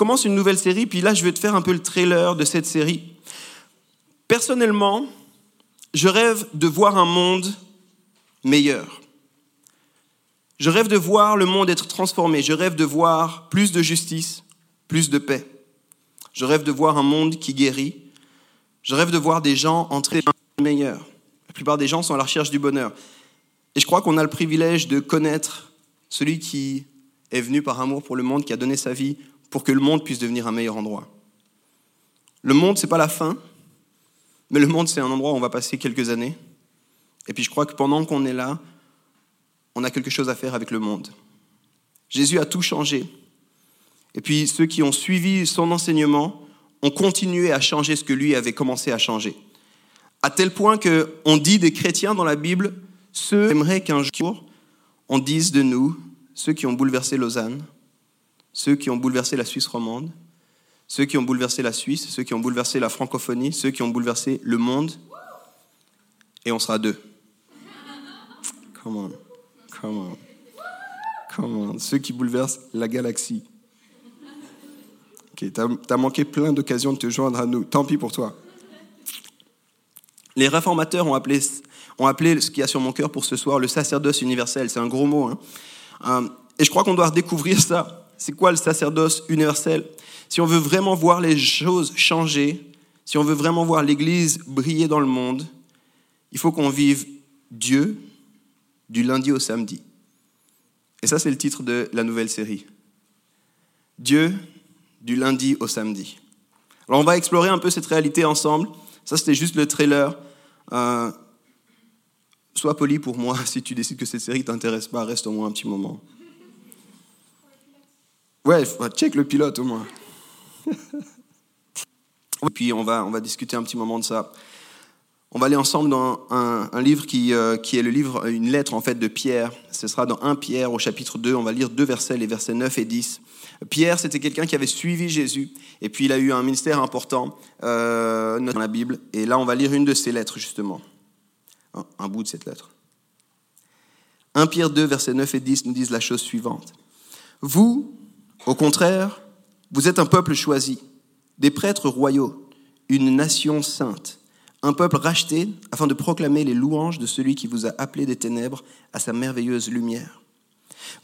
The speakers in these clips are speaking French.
commence une nouvelle série, puis là, je vais te faire un peu le trailer de cette série. Personnellement, je rêve de voir un monde meilleur. Je rêve de voir le monde être transformé. Je rêve de voir plus de justice, plus de paix. Je rêve de voir un monde qui guérit. Je rêve de voir des gens entrer dans monde meilleur. La plupart des gens sont à la recherche du bonheur. Et je crois qu'on a le privilège de connaître celui qui est venu par amour pour le monde, qui a donné sa vie pour que le monde puisse devenir un meilleur endroit. Le monde, ce n'est pas la fin, mais le monde, c'est un endroit où on va passer quelques années. Et puis je crois que pendant qu'on est là, on a quelque chose à faire avec le monde. Jésus a tout changé. Et puis ceux qui ont suivi son enseignement ont continué à changer ce que lui avait commencé à changer. À tel point qu'on dit des chrétiens dans la Bible, ceux qui aimeraient qu'un jour on dise de nous, ceux qui ont bouleversé Lausanne, ceux qui ont bouleversé la Suisse romande, ceux qui ont bouleversé la Suisse, ceux qui ont bouleversé la francophonie, ceux qui ont bouleversé le monde, et on sera deux. Come on, come on, come on. Ceux qui bouleversent la galaxie. Ok, t'as as manqué plein d'occasions de te joindre à nous. Tant pis pour toi. Les réformateurs ont appelé, ont appelé ce qu'il y a sur mon cœur pour ce soir le sacerdoce universel. C'est un gros mot. Hein. Euh, et je crois qu'on doit découvrir ça. C'est quoi le sacerdoce universel? Si on veut vraiment voir les choses changer, si on veut vraiment voir l'Église briller dans le monde, il faut qu'on vive Dieu du lundi au samedi. Et ça, c'est le titre de la nouvelle série. Dieu du lundi au samedi. Alors, on va explorer un peu cette réalité ensemble. Ça, c'était juste le trailer. Euh, sois poli pour moi si tu décides que cette série t'intéresse pas, reste au moins un petit moment. Ouais, check le pilote au moins. Et puis on va, on va discuter un petit moment de ça. On va aller ensemble dans un, livre qui, euh, qui, est le livre, une lettre en fait de Pierre. Ce sera dans 1 Pierre au chapitre 2. On va lire deux versets, les versets 9 et 10. Pierre, c'était quelqu'un qui avait suivi Jésus. Et puis il a eu un ministère important euh, dans la Bible. Et là, on va lire une de ses lettres justement. Un, un bout de cette lettre. 1 Pierre 2, versets 9 et 10 nous disent la chose suivante. Vous, au contraire, vous êtes un peuple choisi, des prêtres royaux, une nation sainte, un peuple racheté afin de proclamer les louanges de celui qui vous a appelé des ténèbres à sa merveilleuse lumière.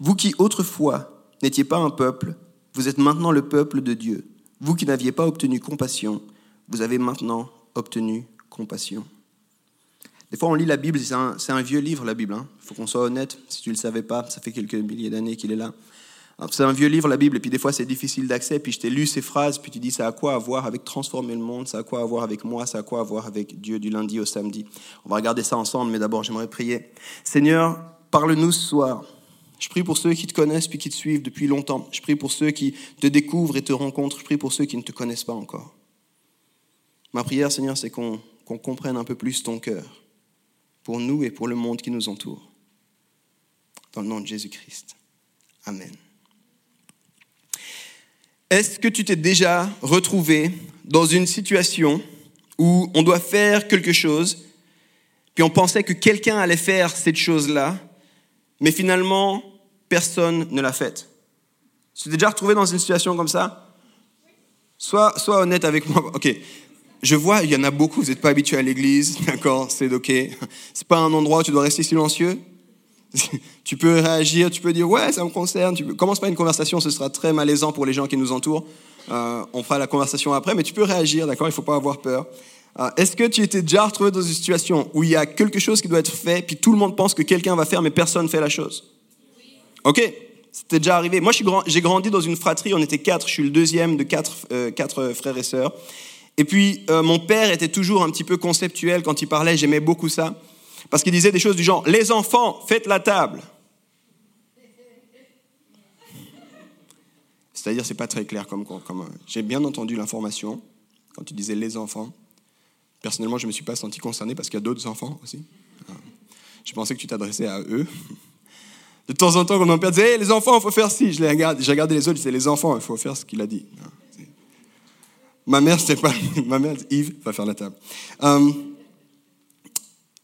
Vous qui autrefois n'étiez pas un peuple, vous êtes maintenant le peuple de Dieu. Vous qui n'aviez pas obtenu compassion, vous avez maintenant obtenu compassion. Des fois, on lit la Bible, c'est un, vieux livre, la Bible. Il hein. faut qu'on soit honnête. Si tu ne le savais pas, ça fait quelques milliers d'années qu'il est là. C'est un vieux livre, la Bible, et puis des fois c'est difficile d'accès, puis je t'ai lu ces phrases, puis tu dis ça a quoi à voir avec transformer le monde, ça a quoi à voir avec moi, ça a quoi à voir avec Dieu du lundi au samedi? On va regarder ça ensemble, mais d'abord j'aimerais prier. Seigneur, parle-nous ce soir. Je prie pour ceux qui te connaissent puis qui te suivent depuis longtemps. Je prie pour ceux qui te découvrent et te rencontrent. Je prie pour ceux qui ne te connaissent pas encore. Ma prière, Seigneur, c'est qu'on comprenne un peu plus ton cœur pour nous et pour le monde qui nous entoure. Dans le nom de Jésus-Christ. Amen. Est-ce que tu t'es déjà retrouvé dans une situation où on doit faire quelque chose, puis on pensait que quelqu'un allait faire cette chose-là, mais finalement, personne ne l'a faite? Tu t'es déjà retrouvé dans une situation comme ça? Sois, sois honnête avec moi. Ok, je vois, il y en a beaucoup, vous n'êtes pas habitué à l'église, d'accord, c'est ok. C'est pas un endroit où tu dois rester silencieux? Tu peux réagir, tu peux dire ouais, ça me concerne. Tu peux... Commence pas une conversation, ce sera très malaisant pour les gens qui nous entourent. Euh, on fera la conversation après, mais tu peux réagir, d'accord? Il faut pas avoir peur. Euh, est-ce que tu étais déjà retrouvé dans une situation où il y a quelque chose qui doit être fait, puis tout le monde pense que quelqu'un va faire, mais personne ne fait la chose? Ok, c'était déjà arrivé. Moi, j'ai grandi dans une fratrie, on était quatre, je suis le deuxième de quatre, euh, quatre frères et sœurs. Et puis, mon père était toujours un petit peu conceptuel quand il parlait, j'aimais beaucoup ça. Parce qu'il disait des choses du genre, les enfants, faites la table. C'est-à-dire, c'est pas très clair comme. comme J'ai bien entendu l'information quand tu disais les enfants. Personnellement, je ne me suis pas senti concerné parce qu'il y a d'autres enfants aussi. Je pensais que tu t'adressais à eux. De temps en temps, quand mon père disait les enfants, il faut faire ci, j'ai regardé les autres, je disais les enfants, il faut faire ce qu'il a dit. Ma mère, c'était pas. Ma mère, Yves, va faire la table. Euh,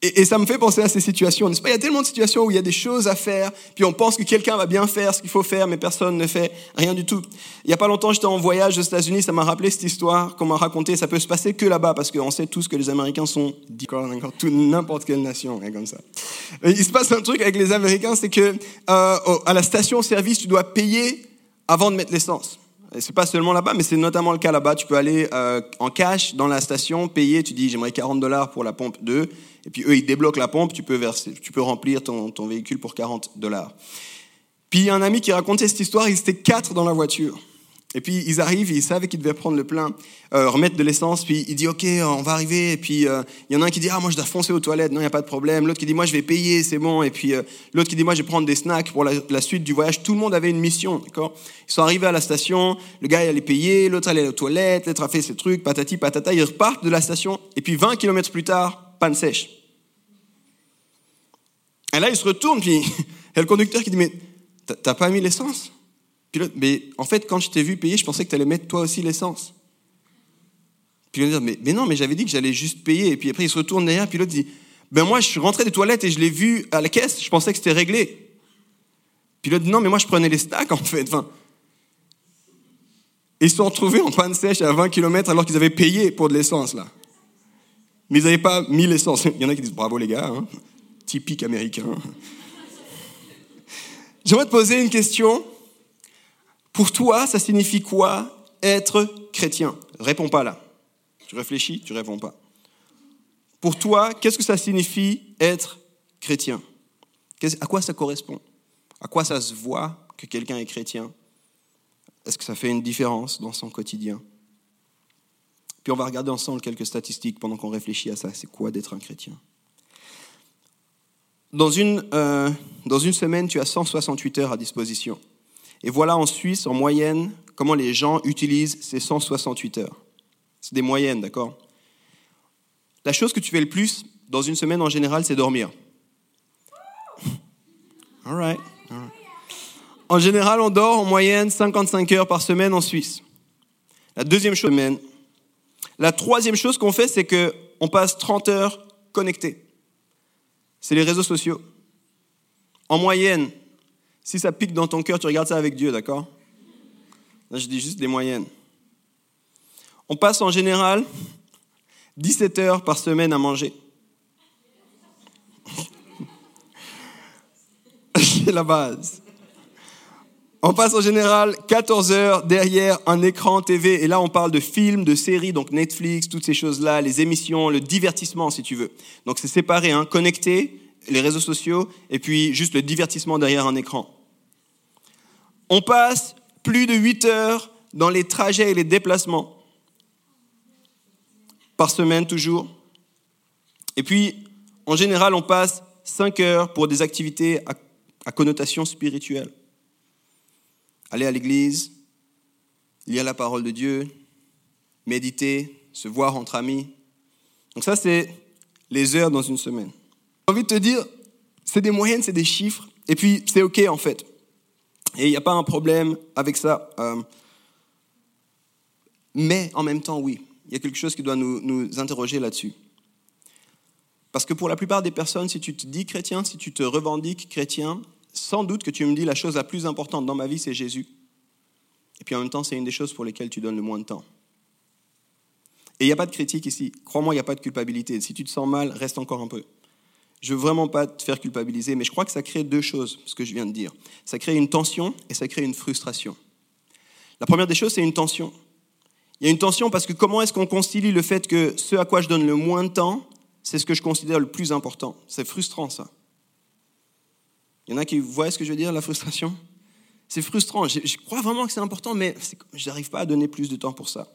et, ça me fait penser à ces situations, n'est-ce pas? Il y a tellement de situations où il y a des choses à faire, puis on pense que quelqu'un va bien faire ce qu'il faut faire, mais personne ne fait rien du tout. Il n'y a pas longtemps, j'étais en voyage aux États-Unis, ça m'a rappelé cette histoire qu'on m'a racontée. Ça peut se passer que là-bas, parce qu'on sait tous que les Américains sont d'accord, n'importe quelle nation, hein, comme ça. il se passe un truc avec les Américains, c'est que euh, à la station-service, tu dois payer avant de mettre l'essence. C'est pas seulement là-bas, mais c'est notamment le cas là-bas. Tu peux aller euh, en cash dans la station, payer, tu dis j'aimerais 40 dollars pour la pompe 2, et puis eux ils débloquent la pompe, tu peux, verser, tu peux remplir ton, ton véhicule pour 40 dollars. Puis un ami qui racontait cette histoire, ils étaient quatre dans la voiture. Et puis ils arrivent, ils savaient qu'ils devaient prendre le plein, euh, remettre de l'essence, puis il dit ok, on va arriver, et puis euh, il y en a un qui dit ah moi je dois foncer aux toilettes, non il n'y a pas de problème, l'autre qui dit moi je vais payer, c'est bon, et puis euh, l'autre qui dit moi je vais prendre des snacks pour la, suite du voyage, tout le monde avait une mission, d'accord? Ils sont arrivés à la station, le gars il allait payer, l'autre allait aux toilettes, l'autre a fait ses trucs, patati patata, ils repartent de la station, et puis 20 km plus tard, panne sèche. Et là il se retourne, puis il y a le conducteur qui dit mais t'as pas mis l'essence? Mais en fait, quand je t'ai vu payer, je pensais que tu allais mettre toi aussi l'essence. Va dire, mais, mais non, mais j'avais dit que j'allais juste payer. Et puis après, il se retourne derrière, puis l'autre dit, ben moi, je suis rentré des toilettes et je l'ai vu à la caisse, je pensais que c'était réglé. Puis l'autre dit, non, mais moi, je prenais les stacks, en fait. Ils se sont retrouvés en panne sèche à 20 km alors qu'ils avaient payé pour de l'essence, là. Mais ils n'avaient pas mis l'essence. Il y en a qui disent, bravo les gars, hein. typique américain. J'aimerais te poser une question. Pour toi, ça signifie quoi être chrétien? Réponds pas là. Tu réfléchis, tu réponds pas. Pour toi, qu'est-ce que ça signifie être chrétien? À quoi ça correspond? À quoi ça se voit que quelqu'un est chrétien? Est-ce que ça fait une différence dans son quotidien? Puis on va regarder ensemble quelques statistiques pendant qu'on réfléchit à ça. C'est quoi d'être un chrétien? Dans une, euh, dans une semaine, tu as 168 heures à disposition. Et voilà en Suisse, en moyenne, comment les gens utilisent ces 168 heures. C'est des moyennes, d'accord? La chose que tu fais le plus dans une semaine en général, c'est dormir. All right. En général, on dort en moyenne 55 heures par semaine en Suisse. La deuxième chose, la troisième chose qu'on fait, c'est qu'on passe 30 heures connectés. C'est les réseaux sociaux. En moyenne, si ça pique dans ton cœur, tu regardes ça avec Dieu, d'accord? Je dis juste des moyennes. On passe en général 17 heures par semaine à manger. C'est la base. On passe en général 14 heures derrière un écran TV. Et là, on parle de films, de séries, donc Netflix, toutes ces choses-là, les émissions, le divertissement, si tu veux. Donc c'est séparé, hein, connecté, les réseaux sociaux, et puis juste le divertissement derrière un écran. On passe plus de 8 heures dans les trajets et les déplacements, par semaine toujours. Et puis, en général, on passe 5 heures pour des activités à, connotation spirituelle. Aller à l'église, lire la parole de Dieu, méditer, se voir entre amis. Donc ça, c'est les heures dans une semaine. J'ai envie de te dire, c'est des moyennes, c'est des chiffres, et puis c'est OK en fait. Et il n'y a pas un problème avec ça. Euh, mais en même temps, oui, il y a quelque chose qui doit nous, nous interroger là-dessus. Parce que pour la plupart des personnes, si tu te dis chrétien, si tu te revendiques chrétien, sans doute que tu me dis la chose la plus importante dans ma vie, c'est Jésus. Et puis en même temps, c'est une des choses pour lesquelles tu donnes le moins de temps. Et il n'y a pas de critique ici. Crois-moi, il n'y a pas de culpabilité. Si tu te sens mal, reste encore un peu. Je veux vraiment pas te faire culpabiliser, mais je crois que ça crée deux choses, ce que je viens de dire. Ça crée une tension et ça crée une frustration. La première des choses, c'est une tension. Il y a une tension parce que comment est-ce qu'on concilie le fait que ce à quoi je donne le moins de temps, c'est ce que je considère le plus important? C'est frustrant ça. Il y en a qui voient ce que je veux dire, la frustration? C'est frustrant. Je, crois vraiment que c'est important, mais je n'arrive pas à donner plus de temps pour ça.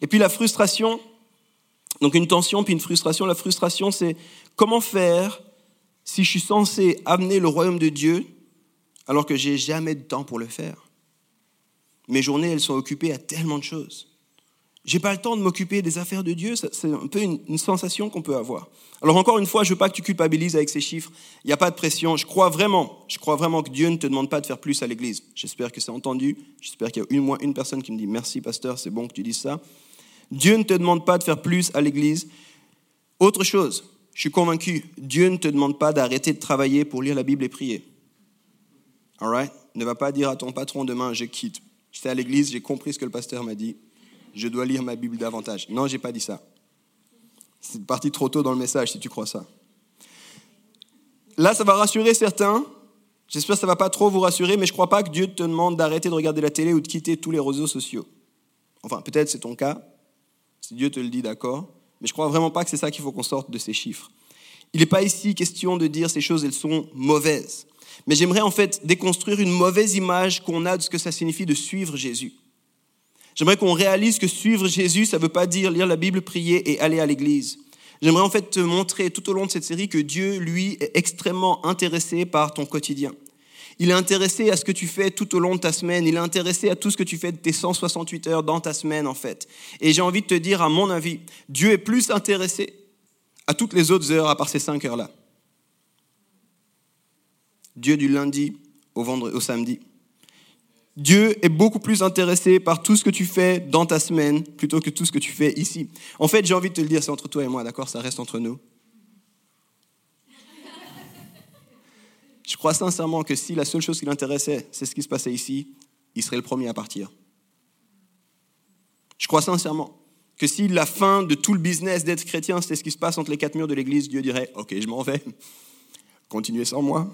Et puis la frustration, donc une tension puis une frustration. La frustration, c'est comment faire si je suis censé amener le royaume de Dieu alors que j'ai jamais de temps pour le faire? Mes journées, elles sont occupées à tellement de choses. J'ai pas le temps de m'occuper des affaires de Dieu, c'est un peu une, sensation qu'on peut avoir. Alors encore une fois, je veux pas que tu culpabilises avec ces chiffres. Il n'y a pas de pression. Je crois vraiment, je crois vraiment que Dieu ne te demande pas de faire plus à l'Église. J'espère que c'est entendu. J'espère qu'il y a au moins une personne qui me dit merci, pasteur, c'est bon que tu dises ça. Dieu ne te demande pas de faire plus à l'Église. Autre chose, je suis convaincu, Dieu ne te demande pas d'arrêter de travailler pour lire la Bible et prier. All right? Ne va pas dire à ton patron demain, je quitte. J'étais à l'église, j'ai compris ce que le pasteur m'a dit je dois lire ma Bible davantage. Non, j'ai pas dit ça. C'est parti trop tôt dans le message si tu crois ça. Là, ça va rassurer certains. J'espère que ça va pas trop vous rassurer, mais je ne crois pas que Dieu te demande d'arrêter de regarder la télé ou de quitter tous les réseaux sociaux. Enfin, peut-être c'est ton cas. Si Dieu te le dit, d'accord. Mais je crois vraiment pas que c'est ça qu'il faut qu'on sorte de ces chiffres. Il n'est pas ici question de dire ces choses, elles sont mauvaises. Mais j'aimerais en fait déconstruire une mauvaise image qu'on a de ce que ça signifie de suivre Jésus. J'aimerais qu'on réalise que suivre Jésus, ça ne veut pas dire lire la Bible, prier et aller à l'église. J'aimerais en fait te montrer tout au long de cette série que Dieu, lui, est extrêmement intéressé par ton quotidien. Il est intéressé à ce que tu fais tout au long de ta semaine. Il est intéressé à tout ce que tu fais de tes 168 heures dans ta semaine, en fait. Et j'ai envie de te dire, à mon avis, Dieu est plus intéressé à toutes les autres heures à part ces cinq heures-là. Dieu du lundi au, vendredi, au samedi. Dieu est beaucoup plus intéressé par tout ce que tu fais dans ta semaine plutôt que tout ce que tu fais ici. En fait, j'ai envie de te le dire, c'est entre toi et moi, d'accord? Ça reste entre nous. Je crois sincèrement que si la seule chose qui l'intéressait, c'est ce qui se passait ici, il serait le premier à partir. Je crois sincèrement que si la fin de tout le business d'être chrétien, c'est ce qui se passe entre les quatre murs de l'église, Dieu dirait, ok, je m'en vais, continuez sans moi.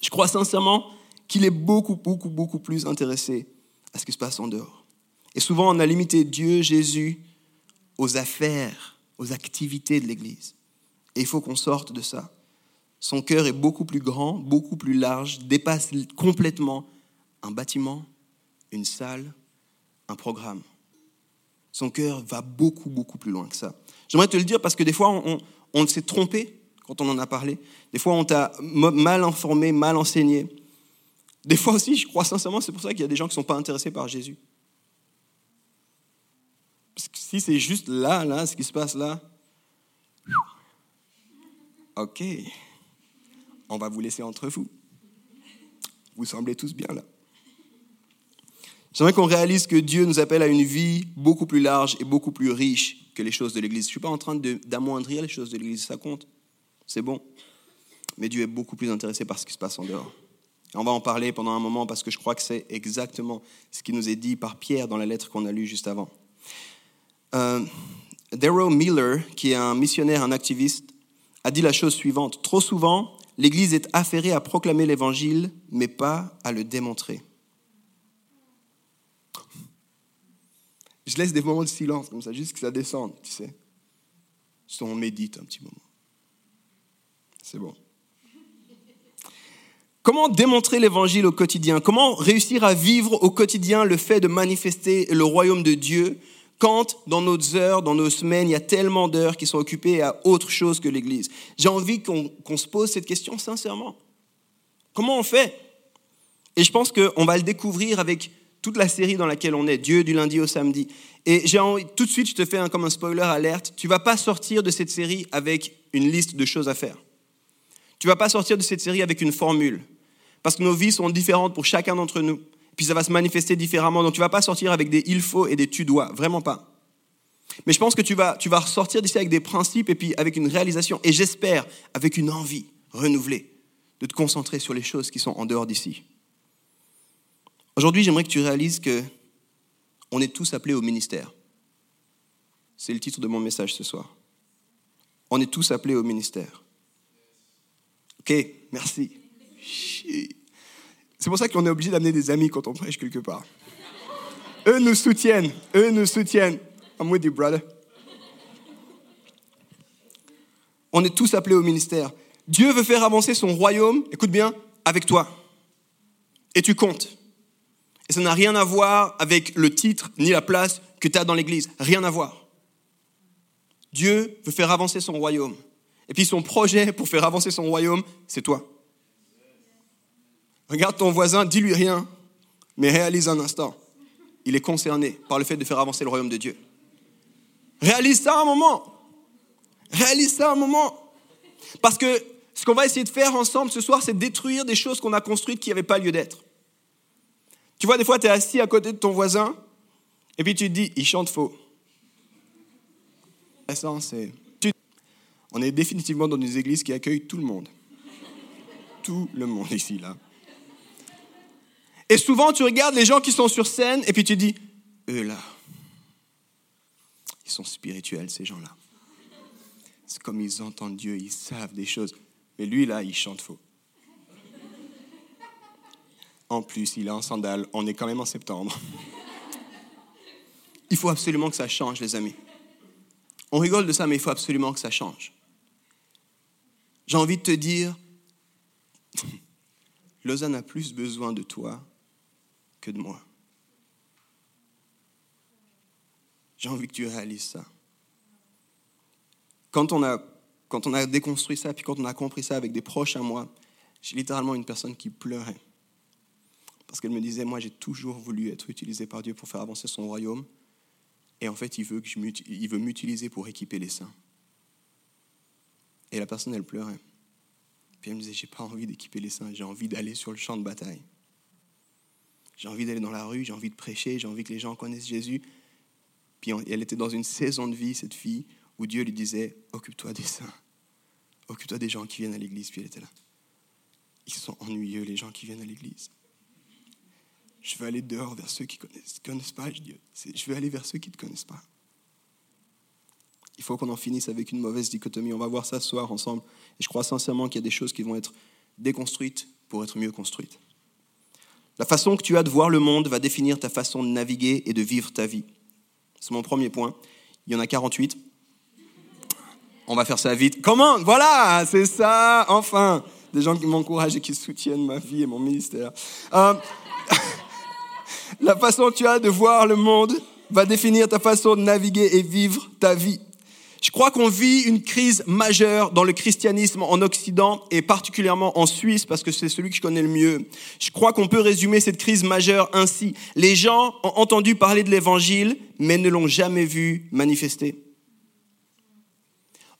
Je crois sincèrement qu'il est beaucoup, beaucoup, beaucoup plus intéressé à ce qui se passe en dehors. Et souvent, on a limité Dieu, Jésus, aux affaires, aux activités de l'Église. Et il faut qu'on sorte de ça. Son cœur est beaucoup plus grand, beaucoup plus large, dépasse complètement un bâtiment, une salle, un programme. Son cœur va beaucoup, beaucoup plus loin que ça. J'aimerais te le dire parce que des fois, on, s'est trompé quand on en a parlé. Des fois, on t'a mal informé, mal enseigné. Des fois aussi, je crois sincèrement, c'est pour ça qu'il y a des gens qui ne sont pas intéressés par Jésus. Parce que si c'est juste là, là, ce qui se passe là, ok, on va vous laisser entre vous. Vous semblez tous bien là. J'aimerais qu'on réalise que Dieu nous appelle à une vie beaucoup plus large et beaucoup plus riche que les choses de l'Église. Je ne suis pas en train d'amoindrir les choses de l'Église, ça compte, c'est bon. Mais Dieu est beaucoup plus intéressé par ce qui se passe en dehors on va en parler pendant un moment parce que je crois que c'est exactement ce qui nous est dit par Pierre dans la lettre qu'on a lue juste avant. Euh, Darrow Miller, qui est un missionnaire, un activiste, a dit la chose suivante. Trop souvent, l'Église est affairée à proclamer l'Évangile, mais pas à le démontrer. Je laisse des moments de silence comme ça, juste que ça descende, tu sais. On médite un petit moment. C'est bon. Comment démontrer l'évangile au quotidien? Comment réussir à vivre au quotidien le fait de manifester le royaume de Dieu quand dans nos heures, dans nos semaines, il y a tellement d'heures qui sont occupées à autre chose que l'Église J'ai envie qu'on se pose cette question sincèrement. Comment on fait? Et je pense qu'on va le découvrir avec toute la série dans laquelle on est, Dieu du lundi au samedi. Et tout de suite, je te fais un, comme un spoiler alerte, tu vas pas sortir de cette série avec une liste de choses à faire. Tu vas pas sortir de cette série avec une formule. Parce que nos vies sont différentes pour chacun d'entre nous. Puis ça va se manifester différemment. Donc tu vas pas sortir avec des il faut et des tu dois. Vraiment pas. Mais je pense que tu vas, tu vas ressortir d'ici avec des principes et puis avec une réalisation. Et j'espère avec une envie renouvelée de te concentrer sur les choses qui sont en dehors d'ici. Aujourd'hui, j'aimerais que tu réalises que on est tous appelés au ministère. C'est le titre de mon message ce soir. On est tous appelés au ministère. Ok, merci. C'est pour ça qu'on est obligé d'amener des amis quand on prêche quelque part. Eux nous soutiennent. Eux nous soutiennent. I'm with you, brother. On est tous appelés au ministère. Dieu veut faire avancer son royaume, écoute bien, avec toi. Et tu comptes. Et ça n'a rien à voir avec le titre ni la place que tu as dans l'église. Rien à voir. Dieu veut faire avancer son royaume. Et puis son projet pour faire avancer son royaume, c'est toi. Regarde ton voisin, dis-lui rien. Mais réalise un instant, il est concerné par le fait de faire avancer le royaume de Dieu. Réalise ça un moment. Réalise ça un moment. Parce que ce qu'on va essayer de faire ensemble ce soir, c'est détruire des choses qu'on a construites qui n'avaient pas lieu d'être. Tu vois, des fois, tu es assis à côté de ton voisin, et puis tu te dis, il chante faux. c'est... On est définitivement dans des églises qui accueillent tout le monde. Tout le monde ici, là. Et souvent, tu regardes les gens qui sont sur scène, et puis tu dis, eux là, ils sont spirituels, ces gens-là. C'est comme ils entendent Dieu, ils savent des choses. Mais lui, là, il chante faux. En plus, il est en sandales. On est quand même en septembre. Il faut absolument que ça change, les amis. On rigole de ça, mais il faut absolument que ça change. J'ai envie de te dire, Lausanne a plus besoin de toi que de moi. J'ai envie que tu réalises ça. Quand on a, quand on a déconstruit ça, puis quand on a compris ça avec des proches à moi, j'ai littéralement une personne qui pleurait. Parce qu'elle me disait, moi j'ai toujours voulu être utilisé par Dieu pour faire avancer son royaume. Et en fait, il veut, il veut m'utiliser pour équiper les saints. Et la personne, elle pleurait. Puis elle me disait, j'ai pas envie d'équiper les saints, j'ai envie d'aller sur le champ de bataille. J'ai envie d'aller dans la rue, j'ai envie de prêcher, j'ai envie que les gens connaissent Jésus. Puis elle était dans une saison de vie, cette fille, où Dieu lui disait, occupe-toi des saints, occupe-toi des gens qui viennent à l'église. Puis elle était là. Ils sont ennuyeux, les gens qui viennent à l'église. Je veux aller dehors vers ceux qui ne connaissent, connaissent pas Dieu. Je veux aller vers ceux qui ne te connaissent pas. Il faut qu'on en finisse avec une mauvaise dichotomie. On va voir ça ce soir ensemble. Et je crois sincèrement qu'il y a des choses qui vont être déconstruites pour être mieux construites. La façon que tu as de voir le monde va définir ta façon de naviguer et de vivre ta vie. C'est mon premier point. Il y en a 48. On va faire ça vite. Comment Voilà, c'est ça, enfin. Des gens qui m'encouragent et qui soutiennent ma vie et mon ministère. Euh, la façon que tu as de voir le monde va définir ta façon de naviguer et vivre ta vie. Je crois qu'on vit une crise majeure dans le christianisme en Occident et particulièrement en Suisse parce que c'est celui que je connais le mieux. Je crois qu'on peut résumer cette crise majeure ainsi. Les gens ont entendu parler de l'évangile mais ne l'ont jamais vu manifester.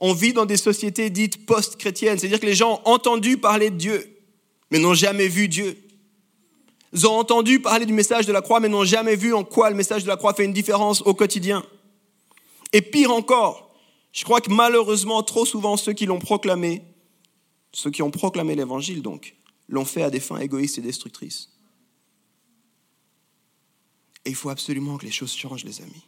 On vit dans des sociétés dites post-chrétiennes, c'est-à-dire que les gens ont entendu parler de Dieu mais n'ont jamais vu Dieu. Ils ont entendu parler du message de la croix mais n'ont jamais vu en quoi le message de la croix fait une différence au quotidien. Et pire encore, je crois que malheureusement, trop souvent, ceux qui l'ont proclamé, ceux qui ont proclamé l'évangile, donc, l'ont fait à des fins égoïstes et destructrices. Et il faut absolument que les choses changent, les amis.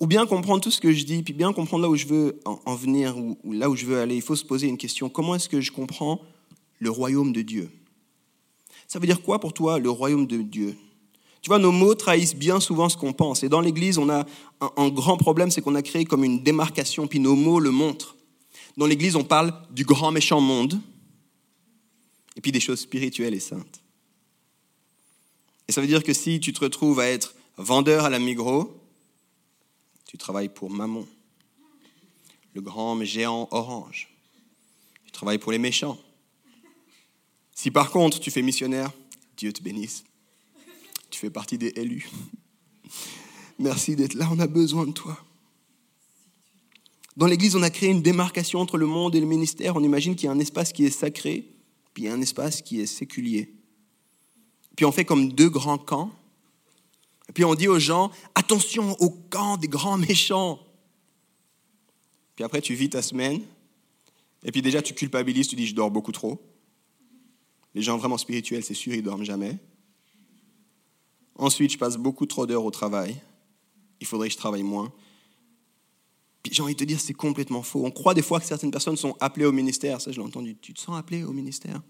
Ou bien comprendre tout ce que je dis, puis bien comprendre là où je veux en venir, ou là où je veux aller, il faut se poser une question. Comment est-ce que je comprends le royaume de Dieu? Ça veut dire quoi pour toi, le royaume de Dieu? Tu vois, nos mots trahissent bien souvent ce qu'on pense. Et dans l'Église, on a un, grand problème, c'est qu'on a créé comme une démarcation, puis nos mots le montrent. Dans l'Église, on parle du grand méchant monde, et puis des choses spirituelles et saintes. Et ça veut dire que si tu te retrouves à être vendeur à la Migros, tu travailles pour Mammon, le grand géant orange. Tu travailles pour les méchants. Si par contre tu fais missionnaire, Dieu te bénisse. Tu fais partie des élus. Merci d'être là, on a besoin de toi. Dans l'Église, on a créé une démarcation entre le monde et le ministère. On imagine qu'il y a un espace qui est sacré, puis il y a un espace qui est séculier. Puis on fait comme deux grands camps. Puis on dit aux gens, attention au camp des grands méchants. Puis après, tu vis ta semaine. Et puis déjà, tu culpabilises, tu dis, je dors beaucoup trop. Les gens vraiment spirituels, c'est sûr, ils dorment jamais. Ensuite, je passe beaucoup trop d'heures au travail. Il faudrait que je travaille moins. Puis j'ai envie de te dire, c'est complètement faux. On croit des fois que certaines personnes sont appelées au ministère. Ça, je l'ai entendu. Tu te sens appelé au ministère?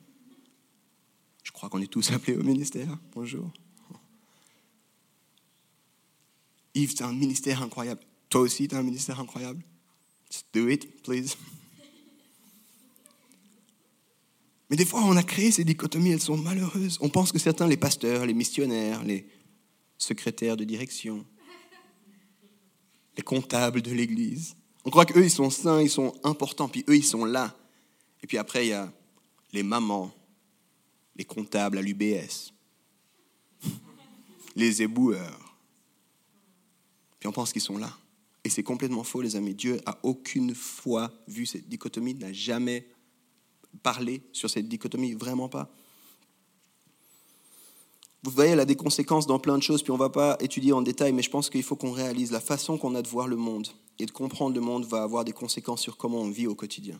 Je crois qu'on est tous appelés au ministère. Bonjour. Yves, tu as un ministère incroyable. Toi aussi, tu as un ministère incroyable. Just do it, please. Mais des fois, on a créé ces dichotomies, elles sont malheureuses. On pense que certains, les pasteurs, les missionnaires, les secrétaires de direction, les comptables de l'Église, on croit qu'eux, ils sont saints, ils sont importants, puis eux, ils sont là. Et puis après, il y a les mamans, les comptables à l'UBS, les éboueurs. Puis on pense qu'ils sont là. Et c'est complètement faux, les amis. Dieu a aucune fois vu cette dichotomie, n'a jamais parlé sur cette dichotomie, vraiment pas. Vous voyez, elle a des conséquences dans plein de choses, puis on ne va pas étudier en détail, mais je pense qu'il faut qu'on réalise la façon qu'on a de voir le monde et de comprendre le monde va avoir des conséquences sur comment on vit au quotidien.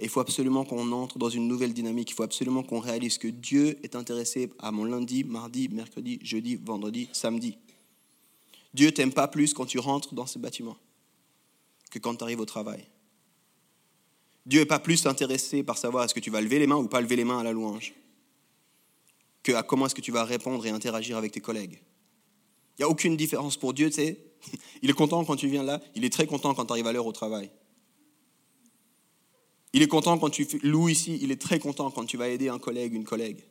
Et il faut absolument qu'on entre dans une nouvelle dynamique, il faut absolument qu'on réalise que Dieu est intéressé à mon lundi, mardi, mercredi, jeudi, vendredi, samedi. Dieu t'aime pas plus quand tu rentres dans ce bâtiment que quand tu arrives au travail. Dieu n'est pas plus intéressé par savoir est-ce que tu vas lever les mains ou pas lever les mains à la louange que à comment est-ce que tu vas répondre et interagir avec tes collègues. Il n'y a aucune différence pour Dieu, tu sais. Il est content quand tu viens là, il est très content quand tu arrives à l'heure au travail. Il est content quand tu loues ici, il est très content quand tu vas aider un collègue, une collègue.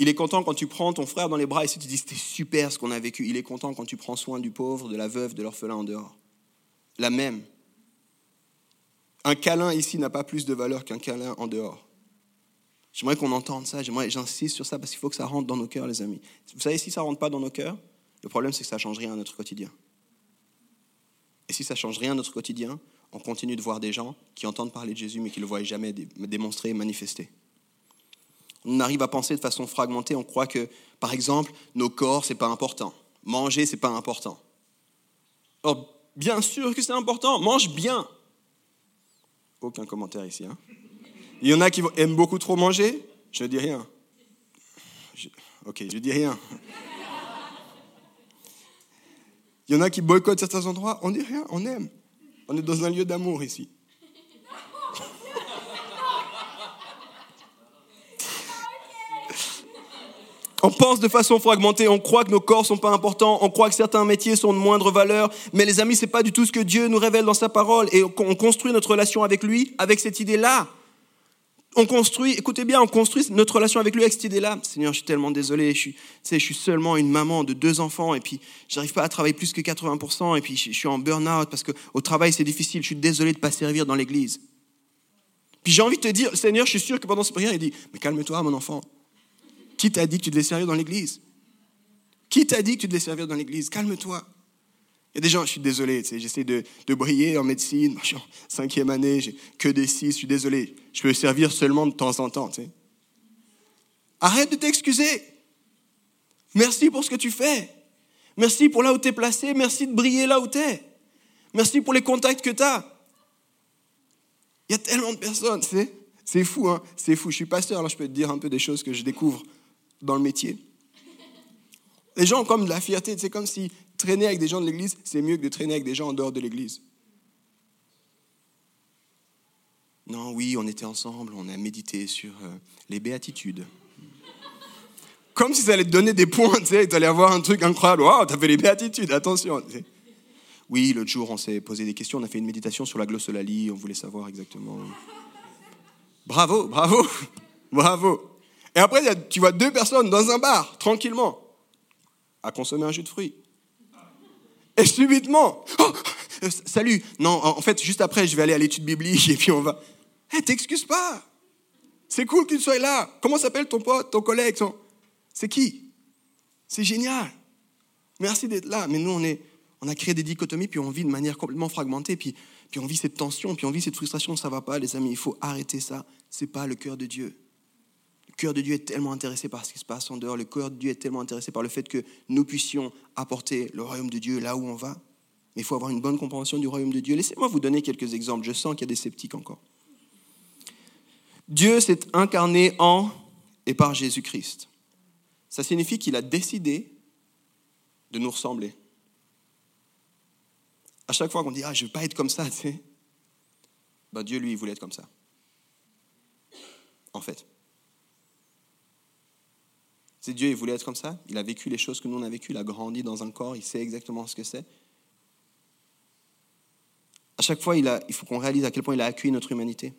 Il est content quand tu prends ton frère dans les bras et tu te dis c'était super ce qu'on a vécu. Il est content quand tu prends soin du pauvre, de la veuve, de l'orphelin en dehors. La même. Un câlin ici n'a pas plus de valeur qu'un câlin en dehors. J'aimerais qu'on entende ça, j'insiste sur ça parce qu'il faut que ça rentre dans nos cœurs, les amis. Vous savez, si ça ne rentre pas dans nos cœurs, le problème c'est que ça ne change rien à notre quotidien. Et si ça ne change rien à notre quotidien, on continue de voir des gens qui entendent parler de Jésus mais qui ne le voient jamais démontrer, manifester. On arrive à penser de façon fragmentée, on croit que, par exemple, nos corps, ce n'est pas important. Manger, ce n'est pas important. Or, bien sûr que c'est important, mange bien. Aucun commentaire ici. Hein il y en a qui aiment beaucoup trop manger Je ne dis rien. ok, je dis rien. Il y en a qui boycottent certains endroits On dit rien, on aime. On est dans un lieu d'amour ici. On pense de façon fragmentée, on croit que nos corps sont pas importants, on croit que certains métiers sont de moindre valeur, mais les amis, c'est pas du tout ce que Dieu nous révèle dans sa parole et on construit notre relation avec lui avec cette idée-là. On construit, écoutez bien, on construit notre relation avec lui avec cette idée-là. Seigneur, je suis tellement désolé, je suis, je suis seulement une maman de deux enfants et puis j'arrive pas à travailler plus que 80% et puis je, suis en burn-out parce qu'au travail c'est difficile, je suis désolé de ne pas servir dans l'église. Puis j'ai envie de te dire, Seigneur, je suis sûr que pendant ce prière, il dit, mais calme-toi mon enfant. Qui t'a dit que tu devais servir dans l'église? Qui t'a dit que tu devais servir dans l'église? Calme-toi. Il y a des gens, je suis désolé, j'essaie de, de, briller en médecine, je suis en cinquième année, j'ai que des six, je suis désolé. Je peux servir seulement de temps en temps. Arrête de t'excuser. Merci pour ce que tu fais. Merci pour là où tu es placé. Merci de briller là où tu es. Merci pour les contacts que tu as. Il y a tellement de personnes, c'est fou, hein c'est fou. Je suis pasteur, alors je peux te dire un peu des choses que je découvre dans le métier. Les gens ont comme de la fierté, c'est comme si traîner avec des gens de l'église, c'est mieux que de traîner avec des gens en dehors de l'église. Non, oui, on était ensemble, on a médité sur euh, les béatitudes. Comme si ça allait te donner des points, tu sais, tu allais avoir un truc incroyable. Waouh, t'as fait les béatitudes, attention. Oui, l'autre jour, on s'est posé des questions, on a fait une méditation sur la glossolalie, on voulait savoir exactement. Bravo, bravo, bravo. Et après, tu vois deux personnes dans un bar, tranquillement, à consommer un jus de fruits. Et subitement, oh, euh, salut, non, en fait, juste après, je vais aller à l'étude biblique et puis on va. Hé, hey, t'excuses pas. C'est cool que tu sois là. Comment s'appelle ton pote, ton collègue C'est qui? C'est génial. Merci d'être là. Mais nous, on, est, on a créé des dichotomies, puis on vit de manière complètement fragmentée, puis, puis on vit cette tension, puis on vit cette frustration. Ça va pas, les amis. Il faut arrêter ça. C'est pas le cœur de Dieu. Cœur de Dieu est tellement intéressé par ce qui se passe en dehors. Le cœur de Dieu est tellement intéressé par le fait que nous puissions apporter le royaume de Dieu là où on va. Mais il faut avoir une bonne compréhension du royaume de Dieu. Laissez-moi vous donner quelques exemples. Je sens qu'il y a des sceptiques encore. Dieu s'est incarné en et par Jésus-Christ. Ça signifie qu'il a décidé de nous ressembler. À chaque fois qu'on dit Ah, je ne veux pas être comme ça, tu ben Dieu, lui, il voulait être comme ça. En fait. C'est Dieu, il voulait être comme ça. Il a vécu les choses que nous on vécues. Il a grandi dans un corps. Il sait exactement ce que c'est. À chaque fois, il faut qu'on réalise à quel point il a accueilli notre humanité.